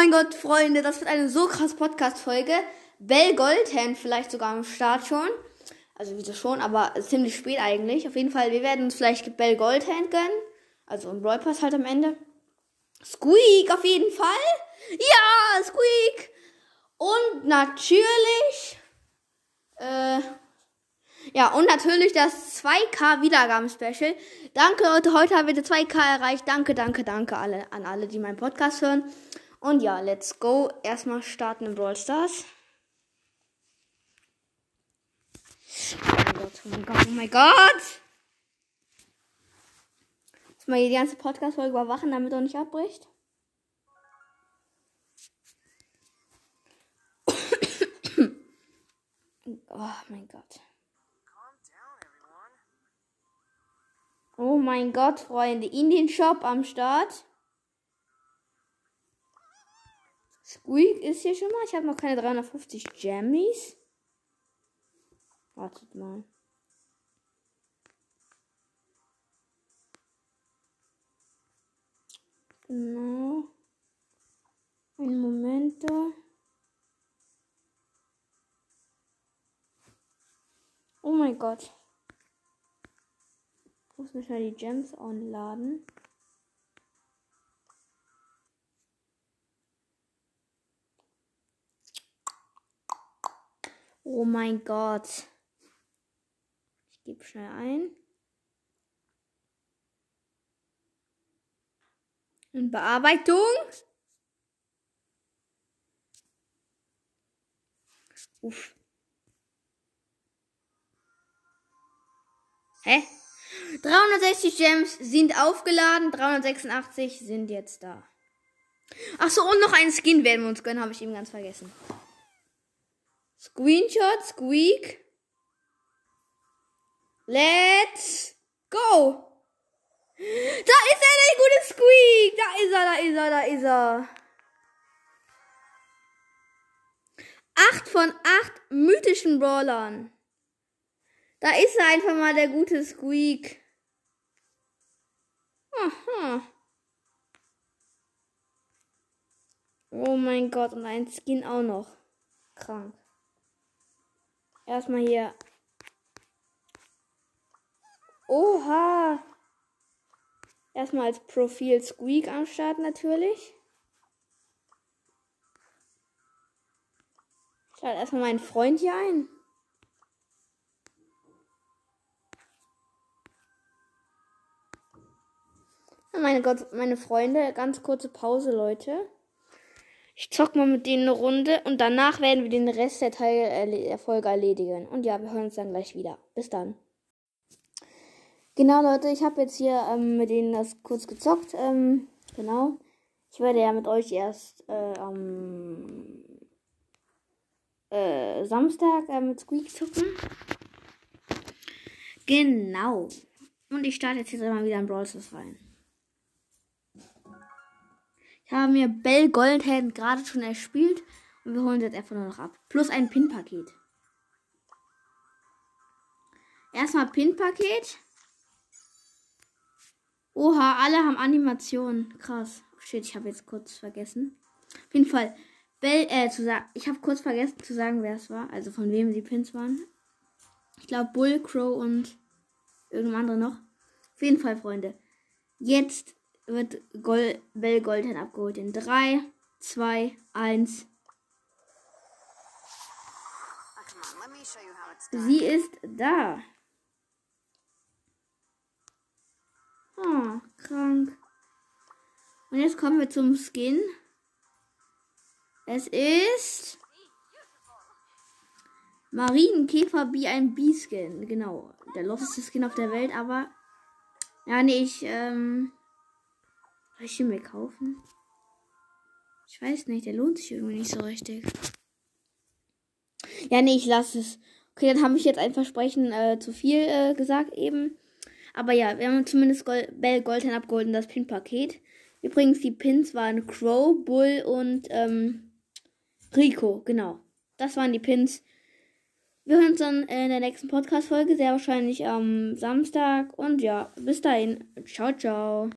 mein Gott, Freunde, das wird eine so krass Podcast-Folge. Bell Goldhand vielleicht sogar am Start schon. Also wieso schon, aber ziemlich spät eigentlich. Auf jeden Fall, wir werden uns vielleicht Bell Goldhand gönnen. Also ein Brawl Pass halt am Ende. Squeak auf jeden Fall. Ja, Squeak. Und natürlich, äh, ja, und natürlich das 2K Wiedergaben-Special. Danke, Leute. Heute haben wir die 2K erreicht. Danke, danke, danke alle, an alle, die meinen Podcast hören. Und ja, let's go. Erstmal starten in Brawl Stars. Oh mein Gott, oh mein Gott, oh mein Gott. Muss mal die ganze Podcast-Folge überwachen, damit er nicht abbricht. oh mein Gott. Oh mein Gott, Freunde. In den Shop am Start. Squeak ist hier schon mal. Ich habe noch keine 350 Jammies. Wartet mal. Genau. Einen Moment da. Oh mein Gott. Ich muss mich mal die Gems anladen. Oh mein Gott. Ich gebe schnell ein. In Bearbeitung. Uff. Hä? 360 Gems sind aufgeladen, 386 sind jetzt da. Ach so, und noch einen Skin werden wir uns gönnen, habe ich eben ganz vergessen. Screenshot, Squeak. Let's go. Da ist er, der gute Squeak. Da ist er, da ist er, da ist er. Acht von acht mythischen Brawlern. Da ist er einfach mal der gute Squeak. Aha. Oh mein Gott, und ein Skin auch noch. Krank. Erstmal hier. Oha. Erstmal als Profil Squeak am Start natürlich. Ich lade erstmal meinen Freund hier ein. Meine Gott, meine Freunde, ganz kurze Pause, Leute. Ich zock mal mit denen eine Runde und danach werden wir den Rest der Teil erledigen. Und ja, wir hören uns dann gleich wieder. Bis dann. Genau, Leute, ich habe jetzt hier ähm, mit denen das kurz gezockt. Ähm, genau. Ich werde ja mit euch erst äh, am äh, Samstag äh, mit Squeak zocken. Genau. Und ich starte jetzt hier mal wieder in Brawl Stars rein. Ich habe mir Bell Goldhelden gerade schon erspielt und wir holen jetzt einfach nur noch ab. Plus ein Pin-Paket. Erstmal Pin-Paket. Oha, alle haben Animationen. Krass. Shit, ich habe jetzt kurz vergessen. Auf jeden Fall, Bell, äh, zu sagen, ich habe kurz vergessen zu sagen, wer es war. Also von wem die Pins waren. Ich glaube Bull, Crow und irgendein anderer noch. Auf jeden Fall, Freunde. Jetzt wird Gold, Bell Golden abgeholt in 3, 2, 1. Sie ist da. Oh, krank. Und jetzt kommen wir zum Skin. Es ist Marienkäfer B ein B-Skin. Genau. Der loseste Skin auf der Welt, aber. Ja, nee, ich, ähm. Soll ich ihn mir kaufen? Ich weiß nicht, der lohnt sich irgendwie nicht so richtig. Ja, nee, ich lasse es. Okay, dann habe ich jetzt ein Versprechen äh, zu viel äh, gesagt eben. Aber ja, wir haben zumindest Gold, Bell Goldhan abgeholt das Pin-Paket. Übrigens, die Pins waren Crow, Bull und ähm, Rico. Genau. Das waren die Pins. Wir hören uns dann in der nächsten Podcast-Folge, sehr wahrscheinlich am Samstag. Und ja, bis dahin. Ciao, ciao.